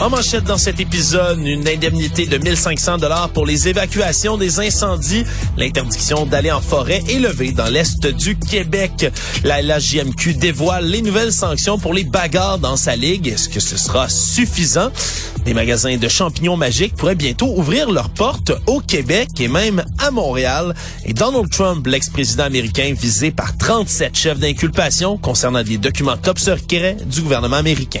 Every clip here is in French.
En manchette dans cet épisode, une indemnité de 1500 dollars pour les évacuations des incendies. L'interdiction d'aller en forêt est levée dans l'est du Québec. La LHJMQ dévoile les nouvelles sanctions pour les bagarres dans sa ligue. Est-ce que ce sera suffisant? Les magasins de champignons magiques pourraient bientôt ouvrir leurs portes au Québec et même à Montréal. Et Donald Trump, l'ex-président américain, visé par 37 chefs d'inculpation concernant des documents top secrets du gouvernement américain.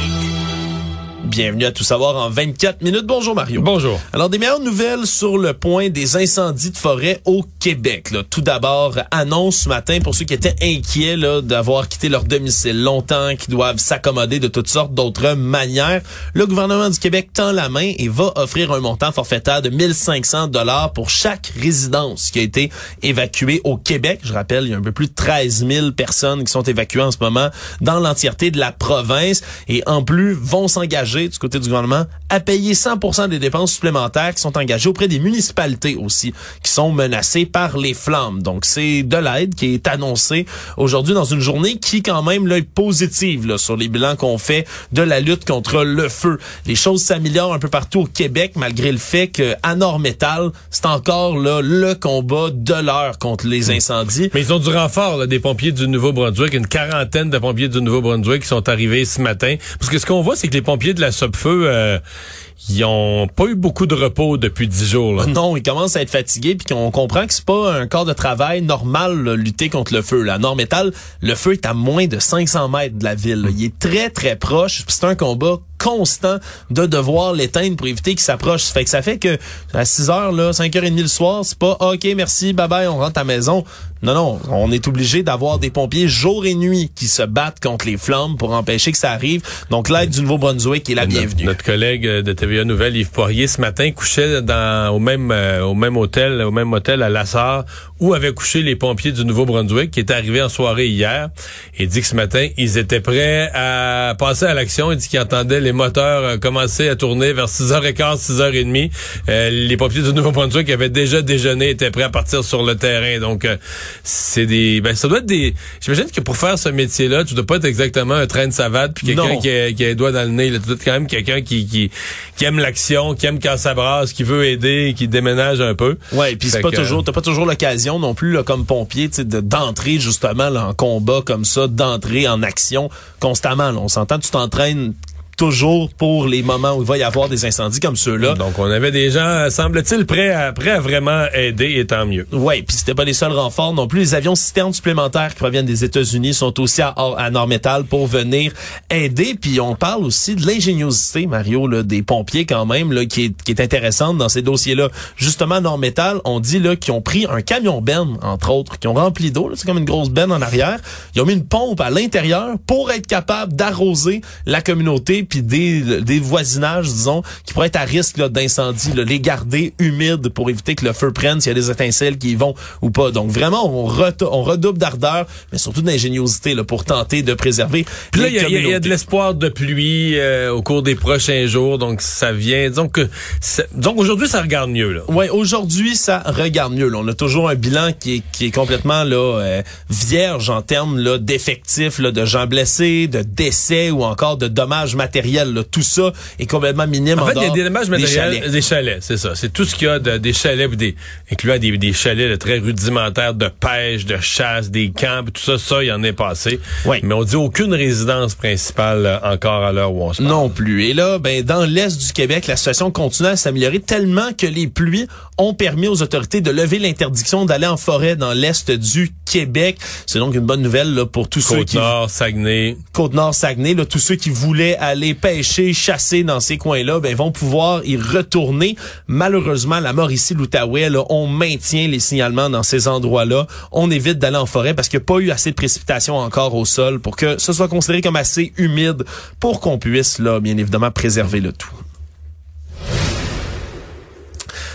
Bienvenue à Tout savoir en 24 minutes. Bonjour Mario. Bonjour. Alors des meilleures nouvelles sur le point des incendies de forêt au Québec. Là. Tout d'abord, annonce ce matin pour ceux qui étaient inquiets d'avoir quitté leur domicile longtemps, qui doivent s'accommoder de toutes sortes d'autres manières. Le gouvernement du Québec tend la main et va offrir un montant forfaitaire de 1500 dollars pour chaque résidence qui a été évacuée au Québec. Je rappelle, il y a un peu plus de 13 000 personnes qui sont évacuées en ce moment dans l'entièreté de la province et en plus vont s'engager du côté du gouvernement à payer 100% des dépenses supplémentaires qui sont engagées auprès des municipalités aussi, qui sont menacées par les flammes. Donc, c'est de l'aide qui est annoncée aujourd'hui dans une journée qui, quand même, là, est positive là, sur les bilans qu'on fait de la lutte contre le feu. Les choses s'améliorent un peu partout au Québec, malgré le fait que à Nord-Métal, c'est encore là le combat de l'heure contre les incendies. Mais ils ont du renfort là, des pompiers du Nouveau-Brunswick, une quarantaine de pompiers du Nouveau-Brunswick qui sont arrivés ce matin. Parce que ce qu'on voit, c'est que les pompiers de la Sopfeu, euh, ils ont pas eu beaucoup de repos depuis dix jours. Non, ils commencent à être fatigués puis qu'on comprend que c'est pas un corps de travail normal là, lutter contre le feu. Là. À le feu est à moins de 500 mètres de la ville. Là. Il est très très proche. C'est un combat constant de devoir l'éteindre pour éviter qu'il s'approche. Fait que ça fait que à 6 heures, là, 5h30 le soir, c'est pas OK, merci, bye bye, on rentre à la maison. Non, non, on est obligé d'avoir des pompiers jour et nuit qui se battent contre les flammes pour empêcher que ça arrive. Donc l'aide du Nouveau-Brunswick est la bienvenue. Notre collègue de TVA Nouvelle, Yves Poirier, ce matin couchait dans au même euh, au même hôtel, au même hôtel à Lassar où avaient couché les pompiers du Nouveau-Brunswick qui étaient arrivés en soirée hier. Il dit que ce matin, ils étaient prêts à passer à l'action. Il dit qu'ils entendaient les moteurs euh, commencer à tourner vers 6h15, 6h30. Euh, les pompiers du Nouveau-Brunswick avaient déjà déjeuné, étaient prêts à partir sur le terrain. Donc, euh, c'est des... Ben, ça doit être des... J'imagine que pour faire ce métier-là, tu dois pas être exactement un train de savate puis quelqu'un qui a, qui a les doigts dans le nez. Là. Tu dois être quand même quelqu'un qui, qui, qui aime l'action, qui aime quand ça brasse, qui veut aider, qui déménage un peu. Ouais, puis c'est pas toujours... T'as pas toujours l'occasion non plus là, comme pompier d'entrer justement là, en combat comme ça, d'entrer en action constamment. Là. On s'entend, tu t'entraînes toujours pour les moments où il va y avoir des incendies comme ceux-là. Donc, on avait des gens, semble-t-il, prêts à, prêts à vraiment aider, et tant mieux. Oui, puis c'était pas les seuls renforts non plus. Les avions citernes supplémentaires qui proviennent des États-Unis sont aussi à, à Nord-Métal pour venir aider. Puis on parle aussi de l'ingéniosité, Mario, là, des pompiers quand même, là, qui, est, qui est intéressante dans ces dossiers-là. Justement, Nord-Métal, on dit là qu'ils ont pris un camion benne, entre autres, qui ont rempli d'eau. C'est comme une grosse benne en arrière. Ils ont mis une pompe à l'intérieur pour être capable d'arroser la communauté puis des, des voisinages, disons, qui pourraient être à risque d'incendie, les garder humides pour éviter que le feu prenne s'il y a des étincelles qui y vont ou pas. Donc vraiment, on, on redouble d'ardeur, mais surtout d'ingéniosité pour tenter de préserver. Puis là, il y, y, a de l'espoir de pluie euh, au cours des prochains jours, donc ça vient. Donc, donc aujourd'hui, ça regarde mieux. Là. Ouais, aujourd'hui, ça regarde mieux. Là. On a toujours un bilan qui est, qui est complètement là euh, vierge en termes là d'effectifs, là, de gens blessés, de décès ou encore de dommages matériels matériel. là. Tout ça est complètement minime. En fait, il y a des dommages matériels, des chalets, c'est ça. C'est tout ce qu'il y a de- des chalets, des, incluant des, des chalets là, très rudimentaires de pêche, de chasse, des camps, tout ça, ça, il y en est passé. Oui. Mais on dit aucune résidence principale euh, encore à l'heure où on se parle. Non plus. Et là, ben, dans l'est du Québec, la situation continue à s'améliorer tellement que les pluies ont permis aux autorités de lever l'interdiction d'aller en forêt dans l'est du Québec. C'est donc une bonne nouvelle là, pour tous ceux qui Côte-Nord, Saguenay. Côte-Nord, Saguenay, là, tous ceux qui voulaient aller pêcher, chasser dans ces coins-là, ben, vont pouvoir y retourner. Malheureusement, la Mauricie, l'Outaouais, on maintient les signalements dans ces endroits-là. On évite d'aller en forêt parce qu'il n'y a pas eu assez de précipitations encore au sol pour que ce soit considéré comme assez humide pour qu'on puisse, là, bien évidemment, préserver le tout.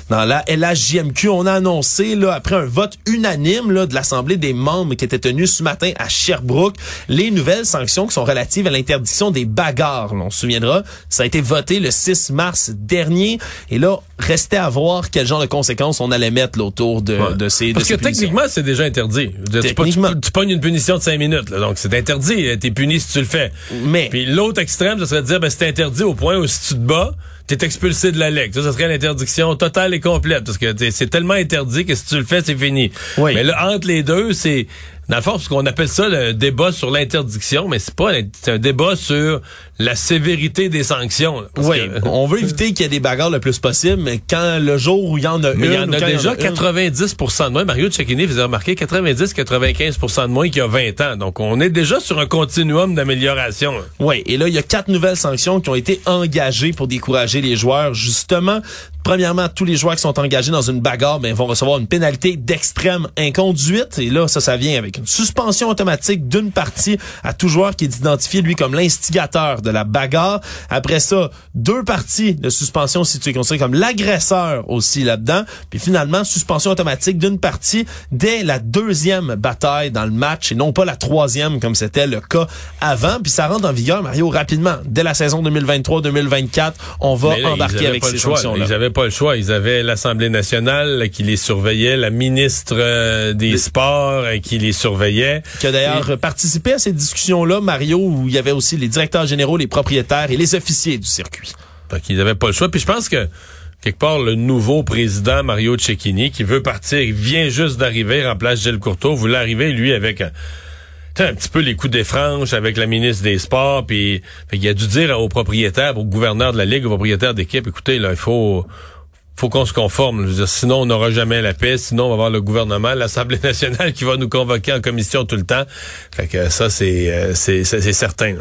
Dans la LHJMQ, on a annoncé, là, après un vote unanime là, de l'Assemblée des membres qui était tenu ce matin à Sherbrooke, les nouvelles sanctions qui sont relatives à l'interdiction des bagarres. Là, on se souviendra, ça a été voté le 6 mars dernier. Et là, restait à voir quel genre de conséquences on allait mettre là, autour de, Ouais. de ces de Parce ces que punitions. techniquement, c'est déjà interdit. Tu, tu, Techniquement. tu pognes une punition de cinq minutes, là, donc c'est interdit. T'es puni si tu le fais. Mais- Puis l'autre extrême, ce serait de dire, ben, c'est interdit au point où si tu te bats, t'es expulsé de la Ligue. Ça, ça serait l'interdiction totale et complète. Parce que c'est tellement interdit que si tu le fais, c'est fini. Oui. Mais là, entre les deux, c'est... Dans le fond, ce qu'on appelle ça le débat sur l'interdiction, mais c'est pas c'est un débat sur la sévérité des sanctions. là. Oui, que- on veut éviter qu'il y ait des bagarres le plus possible, mais quand le jour où il y en a Mais une, il y en a déjà une- 90% de moins. Mario Cecchini faisait remarquer 90-95% de moins qu'il y a 20 ans. Donc, on est déjà sur un continuum d'amélioration. Oui, et là, il y a quatre nouvelles sanctions qui ont été engagées pour décourager les joueurs, justement. Premièrement, tous les joueurs qui sont engagés dans une bagarre ben, vont recevoir une pénalité d'extrême inconduite. Et là, ça, ça vient avec une suspension automatique d'une partie à tout joueur qui est identifié, lui, comme l'instigateur de la bagarre. Après ça, deux parties de suspension si tu es considéré comme l'agresseur aussi là-dedans. Puis finalement, suspension automatique d'une partie dès la deuxième bataille dans le match et non pas la troisième comme c'était le cas avant. Puis ça rentre en vigueur, Mario, rapidement. Dès la saison 2023-2024, on va là, embarquer avec ces sanctions-là. Ils avaient pas le choix. Ils avaient l'Assemblée nationale qui les surveillait, la ministre euh, des Sports euh, qui les surveillait. qui a d'ailleurs participé à ces discussions-là, Mario, où il y avait aussi les directeurs généraux, les propriétaires et les officiers du circuit. Donc, ils n'avaient pas le choix. Puis je pense que, quelque part, le nouveau président, Mario Cecchini, qui veut partir, il vient juste d'arriver, remplace Gilles Courteau, voulait arriver, lui, avec un, petit peu les coups des franges avec la ministre des Sports, puis qu'il a dû dire aux propriétaires, au gouverneur de la Ligue, aux propriétaires d'équipe, écoutez, là, il faut faut qu'on se conforme. Sinon, on n'aura jamais la paix. Sinon, on va avoir le gouvernement, l'Assemblée nationale qui va nous convoquer en commission tout le temps. Fait que ça, c'est euh, c'est certain. là.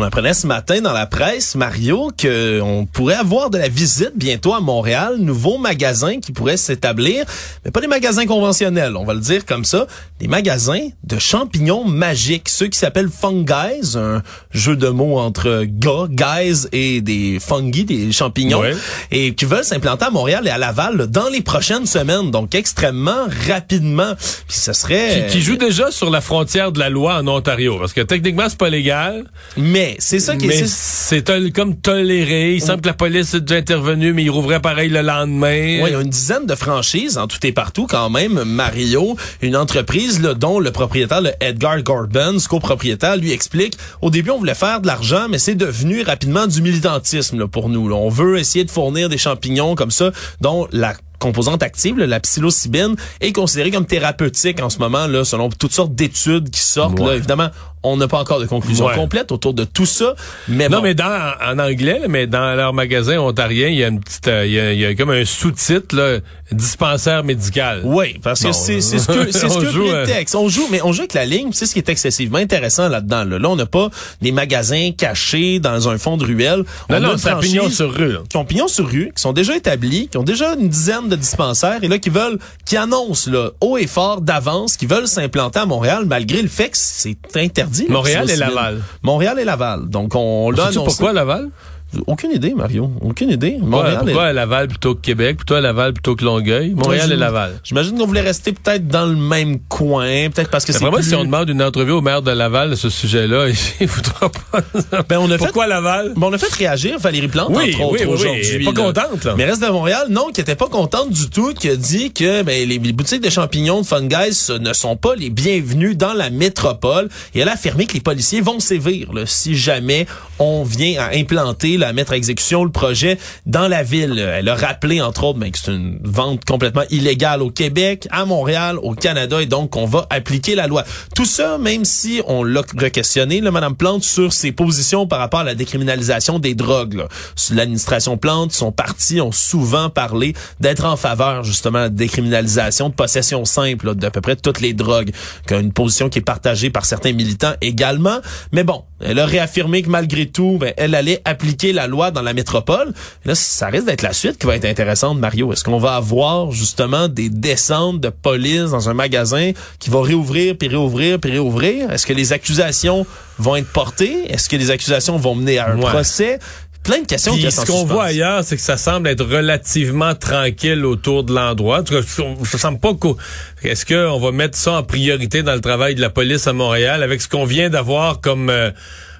On apprenait ce matin dans la presse, Mario, qu'on pourrait avoir de la visite bientôt à Montréal, nouveaux magasins qui pourraient s'établir, mais pas des magasins conventionnels, on va le dire comme ça, des magasins de champignons magiques, ceux qui s'appellent Fungies, un jeu de mots entre gars, guys et des fungi, des champignons, Ouais. et qui veulent s'implanter à Montréal et à Laval là, dans les prochaines semaines, donc extrêmement rapidement. Puis ce serait... Qui, qui joue déjà sur la frontière de la loi en Ontario. Parce que techniquement, c'est pas légal. Mais c'est ça qui est... Mais c'est- c'est tol- comme toléré. Il semble que la police est déjà intervenue, mais il rouvrait pareil le lendemain. Oui, il y a une dizaine de franchises en tout et partout quand même. Mario, une entreprise là, dont le propriétaire, le Edgar Gordon, ce copropriétaire, lui explique, au début on voulait faire de l'argent, mais c'est devenu rapidement du militantisme là, pour nous. là. On veut essayer de fournir des champignons comme ça, dont la composante active, là, la psilocybine, est considérée comme thérapeutique en ce moment, là, selon toutes sortes d'études qui sortent. Là, évidemment, on n'a pas encore de conclusion Ouais. complète autour de tout ça. Mais Non, bon. mais dans, en anglais, mais dans leur magasin ontarien, il y a une petite, euh, il y a, il y a comme un sous-titre, là, dispensaire médical. Oui, parce que Bon. c'est c'est ce que c'est ce que joue, le euh, texte. On joue, mais on joue avec la ligne. C'est ce qui est excessivement intéressant là-dedans. Là, Là, on n'a pas des magasins cachés dans un fond de ruelle. On Non, a non, une franchise pignon sur rue. là. Qui ont pignon sur rue, qui sont déjà établis, qui ont déjà une dizaine de dispensaires et là qui veulent, qui annoncent là haut et fort d'avance, qui veulent s'implanter à Montréal malgré le fait que c'est interdit. Montréal et Laval. Montréal et Laval. Donc on l'a Sais-tu annoncé. pourquoi Laval? Aucune idée, Mario. Aucune idée. Montréal pourquoi à Laval plutôt que Québec? Plutôt à Laval plutôt que Longueuil? Montréal et Laval. J'imagine qu'on voulait rester peut-être dans le même coin, peut-être parce que c'est Vraiment, si on demande une entrevue au maire de Laval de ce sujet-là, il voudra pas. Ben, on a pourquoi Laval? Ben, on a fait réagir Valérie Plante, oui, entre autres, oui, aujourd'hui. pas contente, là. Mais reste de Montréal, non, qui était pas contente du tout, qui a dit que ben, les, boutiques de champignons de Fun Guys ne sont pas les bienvenus dans la métropole. Et elle a affirmé que les policiers vont sévir là, si jamais on vient à implanter, à mettre à exécution le projet dans la ville. Elle a rappelé, entre autres, ben, que c'est une vente complètement illégale au Québec, à Montréal, au Canada, et donc qu'on va appliquer la loi. Tout ça, même si on l'a questionné, là, Madame Plante, sur ses positions par rapport à la décriminalisation des drogues. L'administration Plante, son parti ont souvent parlé d'être en faveur, justement, de la décriminalisation de possession simple d'à peu près toutes les drogues, une position qui est partagée par certains militants également. Mais bon, elle a réaffirmé que malgré tout, ben, elle allait appliquer la loi dans la métropole. Là, ça risque d'être la suite qui va être intéressante, Mario. Est-ce qu'on va avoir justement des descentes de police dans un magasin qui va réouvrir, puis réouvrir, puis réouvrir? Est-ce que les accusations vont être portées? Est-ce que les accusations vont mener à un procès? Plein de questions. Puis ce qu'on voit ailleurs, c'est que ça semble être relativement tranquille autour de l'endroit. En tout cas, ça semble pas Est-ce qu'on va mettre ça en priorité dans le travail de la police à Montréal avec ce qu'on vient d'avoir comme euh,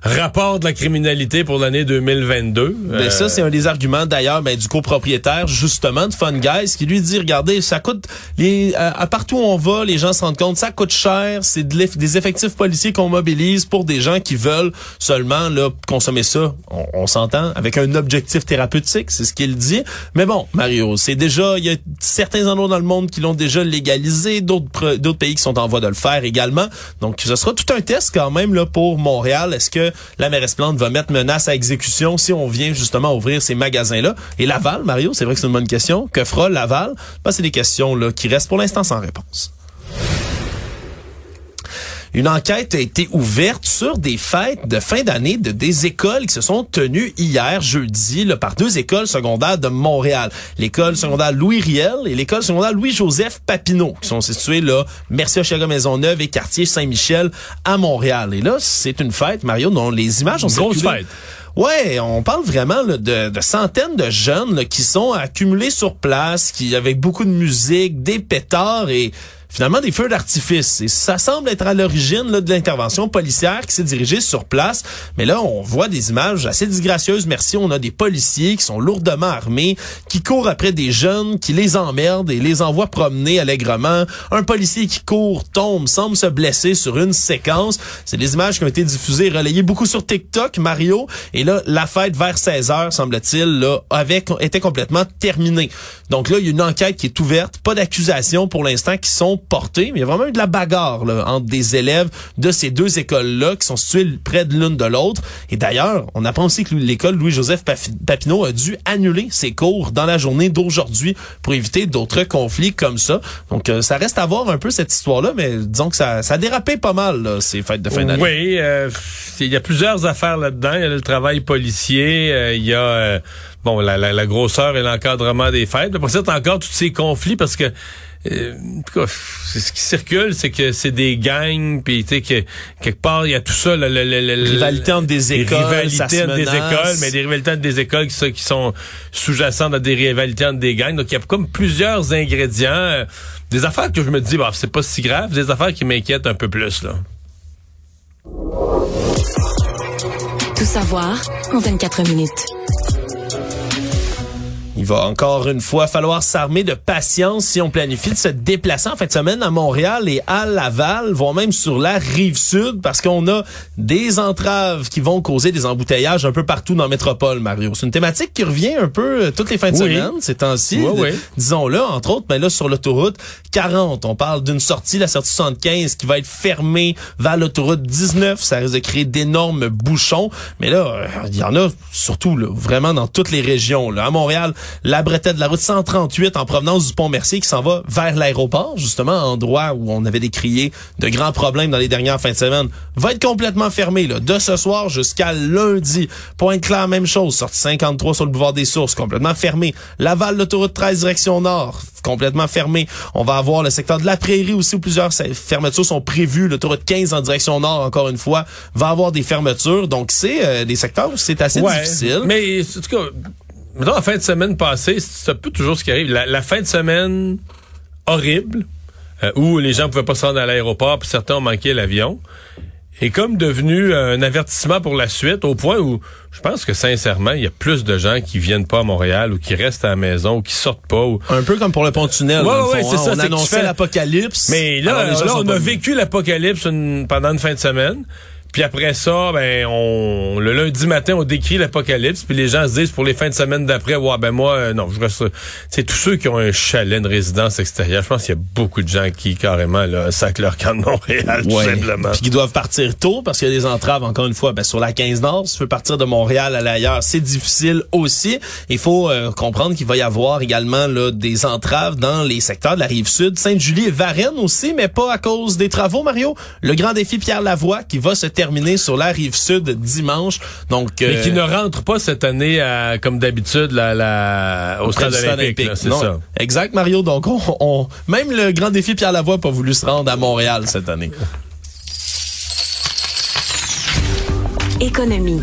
rapport de la criminalité pour l'année 2022. Ben ça, c'est un des arguments d'ailleurs ben, du copropriétaire justement de Fun Guys qui lui dit, regardez, ça coûte, les, à, partout où on va, les gens se rendent compte, ça coûte cher, c'est des effectifs policiers qu'on mobilise pour des gens qui veulent seulement là, consommer ça, on, s'entend, avec un objectif thérapeutique, c'est ce qu'il dit. Mais bon, Mario, c'est déjà, il y a certains endroits dans le monde qui l'ont déjà légalisé, d'autres d'autres pays qui sont en voie de le faire également. Donc, ce sera tout un test quand même là pour Montréal. Est-ce que la mairesse Plante va mettre menace à exécution si on vient justement ouvrir ces magasins-là. Et Laval, Mario, c'est vrai que c'est une bonne question. Que fera Laval? Ben, c'est des questions là, qui restent pour l'instant sans réponse. Une enquête a été ouverte sur des fêtes de fin d'année de des écoles qui se sont tenues hier, jeudi, là, par deux écoles secondaires de Montréal. L'école secondaire Louis Riel et l'école secondaire Louis-Joseph Papineau, qui sont situées là, Merci Maison Maisonneuve et quartier Saint-Michel à Montréal. Et là, c'est une fête, Mario, dont les images ont Grosse fête. Ouais, on parle vraiment de, de, centaines de jeunes qui sont accumulés sur place, qui avec beaucoup de musique, des pétards et finalement des feux d'artifice. Et ça semble être à l'origine de l'intervention policière qui s'est dirigée sur place. Mais là, on voit des images assez disgracieuses. Merci, on a des policiers qui sont lourdement armés, qui courent après des jeunes, qui les emmerdent et les envoient promener allègrement. Un policier qui court, tombe, semble se blesser sur une séquence. C'est des images qui ont été diffusées relayées beaucoup sur TikTok, Mario. Et là, la fête vers 16 heures, semble-t-il, là, avait, était complètement terminée. Donc là, il y a une enquête qui est ouverte. Pas d'accusation pour l'instant qui sont portée, mais il y a vraiment eu de la bagarre là, entre des élèves de ces deux écoles-là qui sont situées près de l'une de l'autre. Et d'ailleurs, on apprend aussi que l'école Louis-Joseph Papineau a dû annuler ses cours dans la journée d'aujourd'hui pour éviter d'autres conflits comme ça. Donc, euh, ça reste à voir un peu cette histoire-là, mais disons que ça, ça a dérapé pas mal, là, ces fêtes de fin d'année. Oui, euh, il y a plusieurs affaires là-dedans. Il y a le travail policier, euh, il y a bon la, la, grosseur et l'encadrement des fêtes. Pour ça, encore tous ces conflits parce que euh, c'est ce qui circule, c'est que c'est des gangs, puis tu sais que quelque part il y a tout ça, la, la, rivalité entre des écoles, rivalités entre des écoles, mais des rivalités entre des écoles qui, qui sont sous-jacentes à des rivalités entre des gangs. Donc il y a comme plusieurs ingrédients, euh, des affaires que je me dis, bah c'est pas si grave, des affaires qui m'inquiètent un peu plus là. Tout savoir en 24 minutes. Il va encore une fois falloir s'armer de patience si on planifie de se déplacer en fin de semaine à Montréal et à Laval, voire même sur la rive sud, parce qu'on a des entraves qui vont causer des embouteillages un peu partout dans la métropole, Mario. C'est une thématique qui revient un peu euh, toutes les fins de semaine, ces temps-ci. Disons-le, entre autres, mais là, sur l'autoroute 40, on parle d'une sortie, la sortie 75, qui va être fermée vers l'autoroute 19. Ça risque de créer d'énormes bouchons. Mais là, euh, il y en a surtout, là, vraiment dans toutes les régions. Là. À Montréal, la bretelle de la route 138 en provenance du pont Mercier qui s'en va vers l'aéroport, justement, endroit où on avait décrié de grands problèmes dans les dernières fins de semaine, va être complètement fermé là, de ce soir jusqu'à lundi. Pointe-Claire, même chose, sortie 53 sur le boulevard des Sources, complètement fermé. Laval, l'autoroute 13 direction nord, complètement fermé. On va avoir le secteur de la Prairie aussi où plusieurs fermetures sont prévues. L'autoroute 15 en direction nord, encore une fois, va avoir des fermetures. Donc, c'est euh, des secteurs où c'est assez difficile. Mais, en tout cas, mettons, la fin de semaine passée, c'est un peu toujours ce qui arrive. La, fin de semaine horrible, euh, où les gens pouvaient pas se rendre à l'aéroport, puis certains ont manqué l'avion est comme devenu un avertissement pour la suite au point où je pense que sincèrement, il y a plus de gens qui viennent pas à Montréal ou qui restent à la maison ou qui sortent pas. Un peu comme pour le pont-tunnel. Ouais, ouais, c'est hein. ça. On annonçait l'apocalypse. Mais là, là on a vécu l'apocalypse pendant une fin de semaine. Puis après ça, ben on le lundi matin, on décrit l'apocalypse, puis les gens se disent pour les fins de semaine d'après, ouais ben moi euh, non, je reste c'est tous ceux qui ont un chalet, de résidence extérieure. Je pense qu'il y a beaucoup de gens qui carrément là sacrent leur camp de Montréal tout simplement. Puis qui doivent partir tôt parce qu'il y a des entraves encore une fois ben, sur la 15 Nord, si tu veux partir de Montréal à l'ailleurs, c'est difficile aussi. Il faut euh, comprendre qu'il va y avoir également là des entraves dans les secteurs de la rive sud, Sainte-Julie et Varennes aussi, mais pas à cause des travaux Mario. Le grand défi Pierre Lavoie qui va se terminé sur la rive sud dimanche. Donc, Mais qui euh, ne rentre pas cette année comme d'habitude la, la, au stade olympique. C'est ça. Exact, Mario. Donc, on, même le grand défi Pierre Lavoie n'a pas voulu se rendre à Montréal cette année. Économie.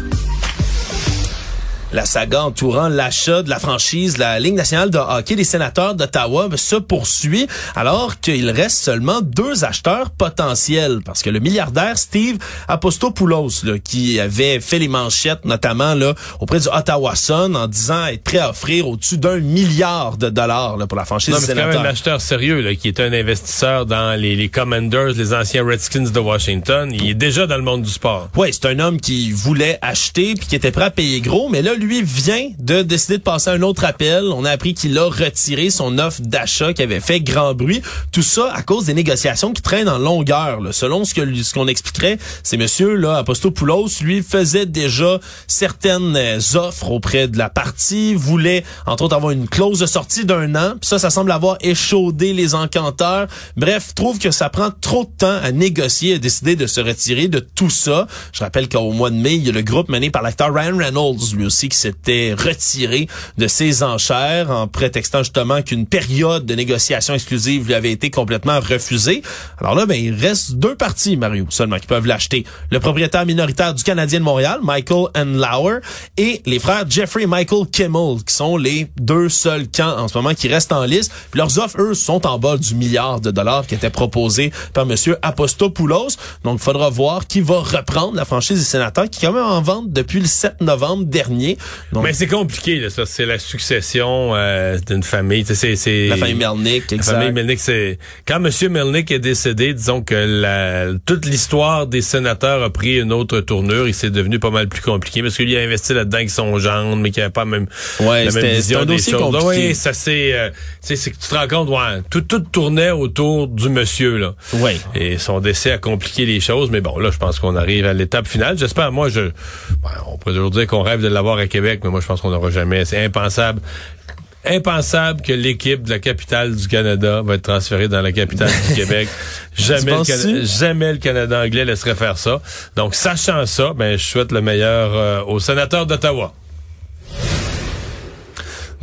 La saga entourant l'achat de la franchise, la Ligue nationale de hockey des sénateurs d'Ottawa se poursuit alors qu'il reste seulement deux acheteurs potentiels parce que le milliardaire Steve Apostopoulos là, qui avait fait les manchettes notamment là auprès du Ottawa Sun en disant être prêt à offrir au-dessus d'un milliard de dollars là, pour la franchise non, des sénateurs. C'est quand même un acheteur sérieux là, qui est un investisseur dans les, les Commanders, les anciens Redskins de Washington. Il est déjà dans le monde du sport. Oui, c'est un homme qui voulait acheter puis qui était prêt à payer gros, mais là lui lui vient de décider de passer un autre appel. On a appris qu'il a retiré son offre d'achat qui avait fait grand bruit. Tout ça à cause des négociations qui traînent en longueur. Selon ce que ce qu'on expliquerait, c'est monsieur là Apostopoulos lui faisait déjà certaines euh, offres auprès de la partie, voulait entre autres avoir une clause de sortie d'un an. Ça, ça semble avoir échaudé les encanteurs. Bref, trouve que ça prend trop de temps à négocier et décider de se retirer de tout ça. Je rappelle qu'au mois de mai, il y a le groupe mené par l'acteur Ryan Reynolds, lui aussi, qui s'était retiré de ses enchères en prétextant justement qu'une période de négociation exclusive lui avait été complètement refusée. Alors là, ben, il reste deux parties, Mario, seulement, qui peuvent l'acheter. Le propriétaire minoritaire du Canadien de Montréal, Michael Lauer, et les frères Jeffrey et Michael Kimmel, qui sont les deux seuls camps en ce moment qui restent en liste. Puis leurs offres, eux, sont en bas du milliard de dollars qui était proposé par Monsieur Apostopoulos. Donc, il faudra voir qui va reprendre la franchise des sénateurs, qui est quand même en vente depuis le 7 novembre dernier. Mais c'est compliqué, là, ça. C'est la succession euh, d'une famille. C'est, c'est, la famille Melnick, exact. La famille Melnick, c'est... Quand M. Melnick est décédé, disons que la, toute l'histoire des sénateurs a pris une autre tournure. Il s'est devenu pas mal plus compliqué parce qu'il a investi là-dedans avec son gendre, mais qu'il avait pas même ouais, la même vision un des choses. Compliqué. Oui, ça c'est... Euh, c'est que tu te rends compte, ouais, tout, tout tournait autour du monsieur, là. Et son décès a compliqué les choses. Mais bon, là, je pense qu'on arrive à l'étape finale. J'espère, moi, je... Ben, on peut toujours dire qu'on rêve de l'avoir à Québec, mais moi, je pense qu'on n'aura jamais. C'est impensable impensable que l'équipe de la capitale du Canada va être transférée dans la capitale du Québec. Jamais le, jamais le Canada anglais laisserait faire ça. Donc, sachant ça, ben, je souhaite le meilleur euh, aux sénateurs d'Ottawa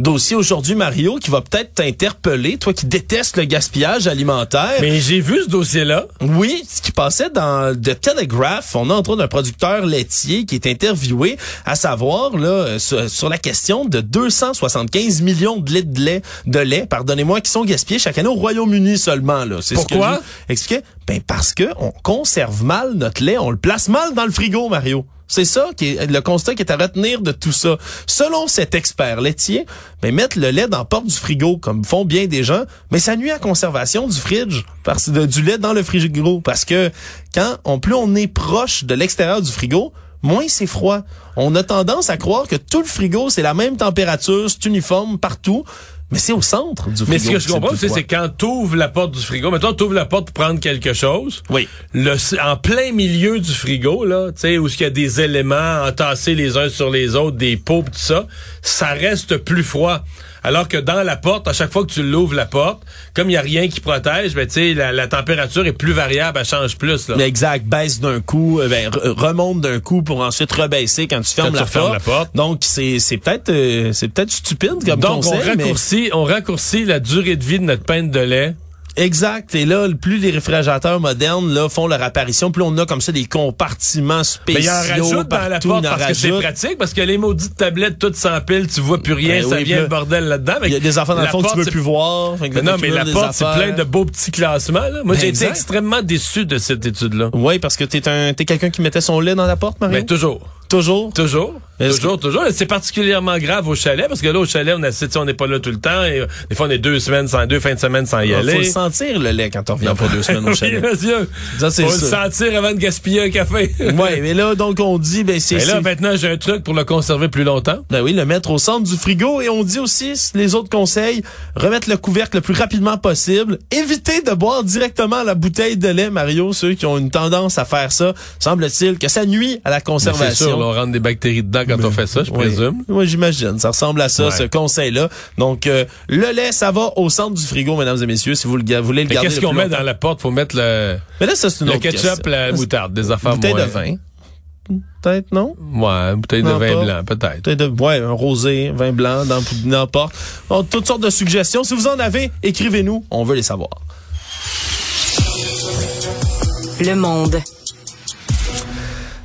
dossier aujourd'hui, Mario, qui va peut-être t'interpeller, toi qui détestes le gaspillage alimentaire. Mais j'ai vu ce dossier-là. Oui, ce qui passait dans The Telegraph. On a entre autres un producteur laitier qui est interviewé, à savoir là sur, la question de 275 millions de litres de lait, de lait, pardonnez-moi, qui sont gaspillés chaque année au Royaume-Uni seulement. Là. Pourquoi? Ce que Ben parce que on conserve mal notre lait, on le place mal dans le frigo, Mario. C'est ça qui est le constat qui est à retenir de tout ça. Selon cet expert laitier, ben mettre le lait dans la porte du frigo, comme font bien des gens, mais ça nuit à la conservation du fridge, parce du lait dans le frigo, parce que quand on plus on est proche de l'extérieur du frigo, moins c'est froid. On a tendance à croire que tout le frigo c'est la même température, c'est uniforme partout. Mais c'est au centre du frigo. Mais ce que je comprends, c'est quand tu ouvres la porte du frigo, maintenant tu ouvres la porte pour prendre quelque chose. Oui. Le, en plein milieu du frigo, là, tu sais, où il y a des éléments entassés les uns sur les autres, des pots, tout ça, ça reste plus froid. Alors que dans la porte, à chaque fois que tu l'ouvres la porte, comme il y a rien qui protège, ben tu sais la, la température est plus variable, elle change plus là. Exact, baisse d'un coup, euh, ben, re- remonte d'un coup pour ensuite rebaisser quand tu fermes, tu la, porte. la porte. Donc c'est c'est peut-être euh, c'est peut-être stupide comme Donc on mais- raccourcit, on raccourcit la durée de vie de notre pinte de lait. Exact. Et là, plus les réfrigérateurs modernes là font leur apparition, plus on a comme ça des compartiments spéciaux Mais il en rajoute dans la porte parce que c'est pratique, parce que les maudites tablettes toutes s'empilent, tu vois plus rien, Ben ça oui, vient le bordel là-dedans. Il y a des enfants dans le La fond que tu porte, veux plus voir. Fait que non, mais la porte, c'est plein de beaux petits classements. Là. Moi, Ben, j'ai été extrêmement déçu de cette étude-là. Oui, parce que t'es un t'es quelqu'un qui mettait son lait dans la porte, Mario. Mais toujours. Toujours? Toujours. Toujours, toujours. C'est particulièrement grave au chalet, parce que là, au chalet, on a, tu sais, on n'est pas là tout le temps. Et, euh, des fois, on est deux semaines sans, deux fins de semaine sans y Il aller. faut le sentir le lait quand on revient pas deux semaines au oui, chalet. monsieur. Ça, c'est Faut le sentir avant de gaspiller un café. Ouais, mais là donc on dit ben c'est Et là, maintenant, j'ai un truc pour le conserver plus longtemps. Ben oui, le mettre au centre du frigo et on dit aussi les autres conseils, remettre le couvercle le plus rapidement possible, éviter de boire directement la bouteille de lait Mario, ceux qui ont une tendance à faire ça, semble-t-il que ça nuit à la conservation. Là, on rentre des bactéries dedans quand on fait ça, je Oui. présume. Oui, j'imagine. Ça ressemble à ça, Ouais. ce conseil-là. Donc, euh, le lait, ça va au centre du frigo, mesdames et messieurs, si vous le voulez le Mais garder. qu'est-ce qu'on met dans la porte? Faut mettre le, Mais là, ça, c'est une le autre ketchup, question. la moutarde, des affaires Bouteille moins. de vin. Peut-être, non? Ouais, une bouteille de Non, vin pas. blanc, peut-être. Bouteille de, ouais, un rosé, vin blanc, dans n'importe. Bon, toutes sortes de suggestions. Si vous en avez, écrivez-nous. On veut les savoir. Le monde.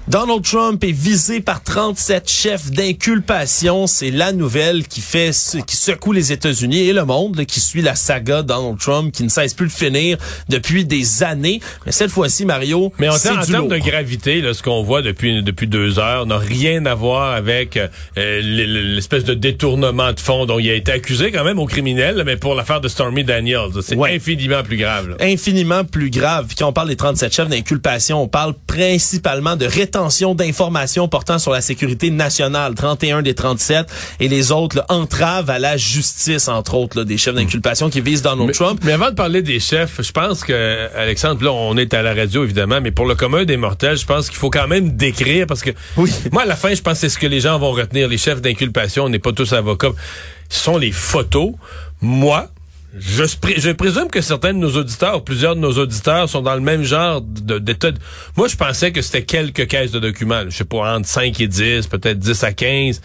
Donald Trump est visé par 37 chefs d'inculpation. C'est la nouvelle qui fait, qui secoue les États-Unis et le monde, là, qui suit la saga Donald Trump, qui ne cesse plus de finir depuis des années. Mais cette fois-ci, Mario, Mais en, termes de gravité, là, ce qu'on voit depuis depuis deux heures n'a rien à voir avec euh, l'espèce de détournement de fonds dont il a été accusé quand même au criminel, mais pour l'affaire de Stormy Daniels, c'est Ouais. infiniment plus grave. là. infiniment plus grave. Quand on parle des 37 chefs d'inculpation, on parle principalement de rétention d'informations portant sur la sécurité nationale, 31 des 37, et les autres, là, entraves à la justice, entre autres, là, des chefs d'inculpation qui visent Donald Mais, Trump. mais avant de parler des chefs, je pense que Alexandre, là, on est à la radio évidemment, mais pour le commun des mortels, je pense qu'il faut quand même décrire parce que Oui. moi à la fin, je pense que c'est ce que les gens vont retenir. Les chefs d'inculpation, on n'est pas tous avocats. Ce sont les photos. Moi, je, présume que certains de nos auditeurs, plusieurs de nos auditeurs, sont dans le même genre d'état. Moi, je pensais que c'était quelques caisses de documents. Je sais pas, entre 5 et 10, peut-être 10 à 15.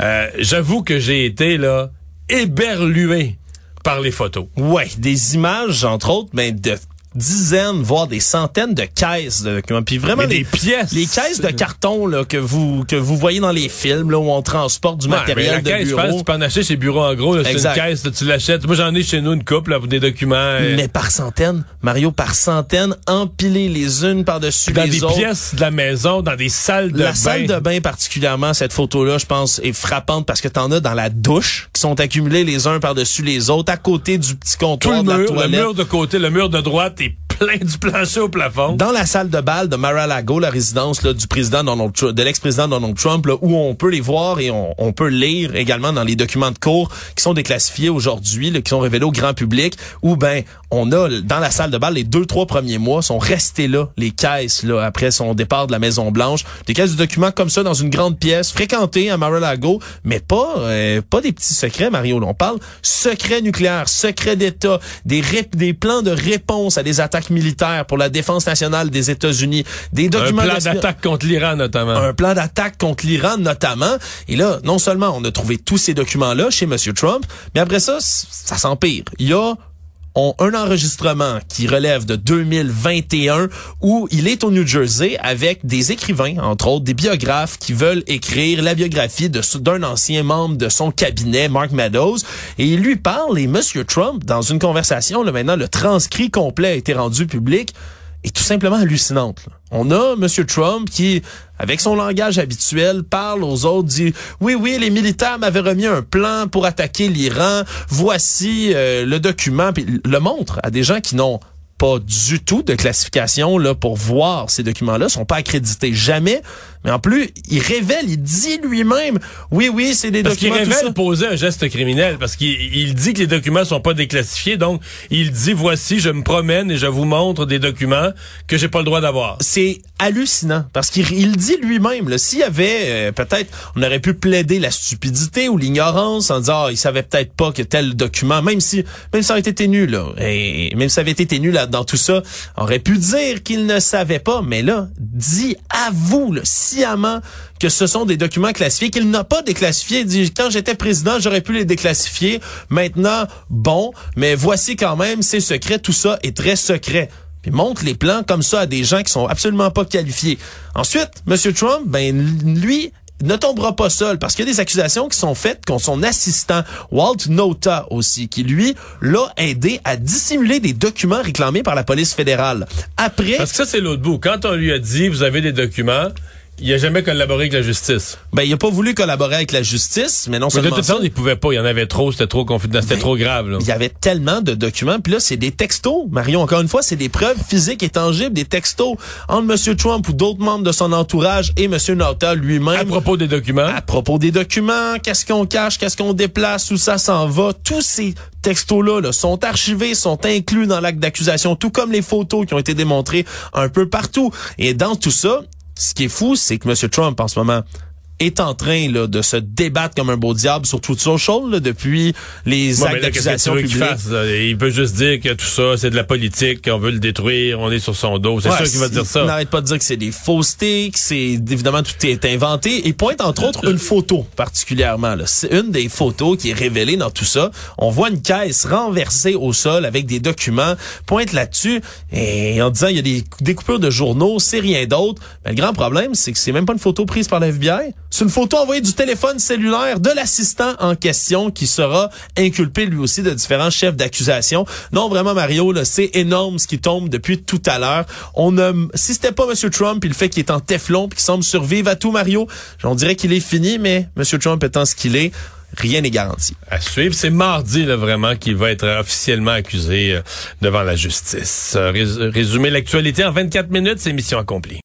Euh, J'avoue que j'ai été là éberlué par les photos. Ouais, des images, entre autres, mais de dizaines, voire des centaines de caisses de documents. Puis vraiment, les, des pièces. les caisses de carton là, que vous que vous voyez dans les films, là, où on transporte du Ouais, matériel la de caisse, je bureau. pense, tu peux en acheter chez Bureau en gros. là, C'est une caisse, là, tu l'achètes. Moi, j'en ai chez nous une couple là, pour des documents. euh, Mais par centaines, Mario, par centaines, empilées les unes par-dessus dans les des autres. pièces de la maison, dans des salles de La bain. salle de bain particulièrement, cette photo-là, je pense, est frappante parce que t'en as dans la douche qui sont accumulés les uns par-dessus les autres, à côté du petit Tout comptoir le de la mur, le mur de côté, le mur de droite est plein du plancher au plafond. Dans la salle de bal de Mar-a-Lago, la résidence là, du président Donald Trump, de l'ex-président Donald Trump, là, où on peut les voir et on, peut lire également dans les documents de cours qui sont déclassifiés aujourd'hui, qui sont révélés au grand public, où ben on a dans la salle de bal les deux trois premiers mois sont restés là les caisses là après son départ de la Maison Blanche, des caisses de documents comme ça dans une grande pièce fréquentée à Mar-a-Lago, mais pas euh, pas des petits secrets Mario, on parle secret nucléaire, secret d'État, des des plans de réponse à des attaques militaires pour la défense nationale des États-Unis, des Un documents plan d'espion- d'attaque contre l'Iran, notamment. un plan d'attaque contre l'Iran notamment. Et là, non seulement on a trouvé tous ces documents-là chez M. Trump, mais après ça, ça s'empire. Il y a on- un enregistrement qui relève de 2021 où il est au New Jersey avec des écrivains, entre autres des biographes qui veulent écrire la biographie d'un ancien membre de son cabinet, Mark Meadows, et il lui parle et M. Trump, dans une conversation, là maintenant le transcrit complet a été rendu public, est tout simplement hallucinante. On a M. Trump qui, avec son langage habituel, parle aux autres, dit oui, oui, les militaires m'avaient remis un plan pour attaquer l'Iran. Voici euh, le document, le montre à des gens qui n'ont pas du tout de classification là pour voir ces documents-là, sont pas accrédités. Jamais Mais en plus, il révèle, il dit lui-même, oui, oui, c'est des parce documents. qu'il tout révèle poser un geste criminel parce qu'il il dit que les documents sont pas déclassifiés. Donc, il dit voici, je me promène et je vous montre des documents que j'ai pas le droit d'avoir. c'est hallucinant parce qu'il il dit lui-même s'il y avait euh, peut-être on aurait pu plaider la stupidité ou l'ignorance en disant ah, il savait peut-être pas que tel document même si même si ça avait été nul là et même si ça avait été nul là, dans tout ça on aurait pu dire qu'il ne savait pas mais là dit avoue là, sciemment que ce sont des documents classifiés qu'il n'a pas déclassifiés Il dit quand j'étais président j'aurais pu les déclassifier maintenant bon mais voici quand même c'est secret tout ça est très secret puis montre les plans comme ça à des gens qui sont absolument pas qualifiés. Ensuite, M. Trump, ben lui ne tombera pas seul parce qu'il y a des accusations qui sont faites contre son assistant Walt Nota aussi qui lui l'a aidé à dissimuler des documents réclamés par la police fédérale. Après Parce que ça, c'est l'autre bout. Quand on lui a dit, vous avez des documents, il a jamais collaboré avec la justice. ben il a pas voulu collaborer avec la justice, mais non Mais de seulement toute ça, façon, il pouvait pas. Il y en avait trop. C'était trop confidentiel. C'était Ben, trop grave. Là. Il y avait tellement de documents. Puis là, c'est des textos. Marion, encore une fois, c'est des preuves physiques et tangibles, des textos entre M. Trump ou d'autres membres de son entourage et M. Nauta À lui-même. propos des documents. à propos des documents, qu'est-ce qu'on cache, qu'est-ce qu'on déplace, où ça s'en va. Tous ces textos-là là, sont archivés, sont inclus dans l'acte d'accusation, tout comme les photos qui ont été démontrées un peu partout. Et dans tout ça, ce qui est fou, c'est que M. Trump, en ce moment, est en train là, de se débattre comme un beau diable sur toutes choses là, depuis les Ouais, actes d'accusation fasse? là? Il peut juste dire que tout ça, c'est de la politique, qu'on veut le détruire, on est sur son dos. C'est Ouais, sûr qu'il va dire Il ça. n'arrête pas de dire que c'est des faussetés, que c'est évidemment tout est inventé et pointe entre autres une photo particulièrement. C'est une des photos qui est révélée dans tout ça. On voit une caisse renversée au sol avec des documents, pointe là-dessus et en disant il y a des découpures de journaux, c'est rien d'autre. Mais le grand problème, c'est que c'est même pas une photo prise par la FBI. C'est une photo envoyée du téléphone cellulaire de l'assistant en question qui sera inculpé lui aussi de différents chefs d'accusation. Non, vraiment Mario, c'est énorme ce qui tombe depuis tout à l'heure. On a, si c'était pas M. Trump, le fait qu'il est en téflon, puis qu'il semble survivre à tout Mario, on dirait qu'il est fini, mais M. Trump étant ce qu'il est, rien n'est garanti. À suivre, c'est mardi là, vraiment qu'il va être officiellement accusé euh, devant la justice. Euh, rés- Résumer l'actualité en 24 minutes, c'est mission accomplie.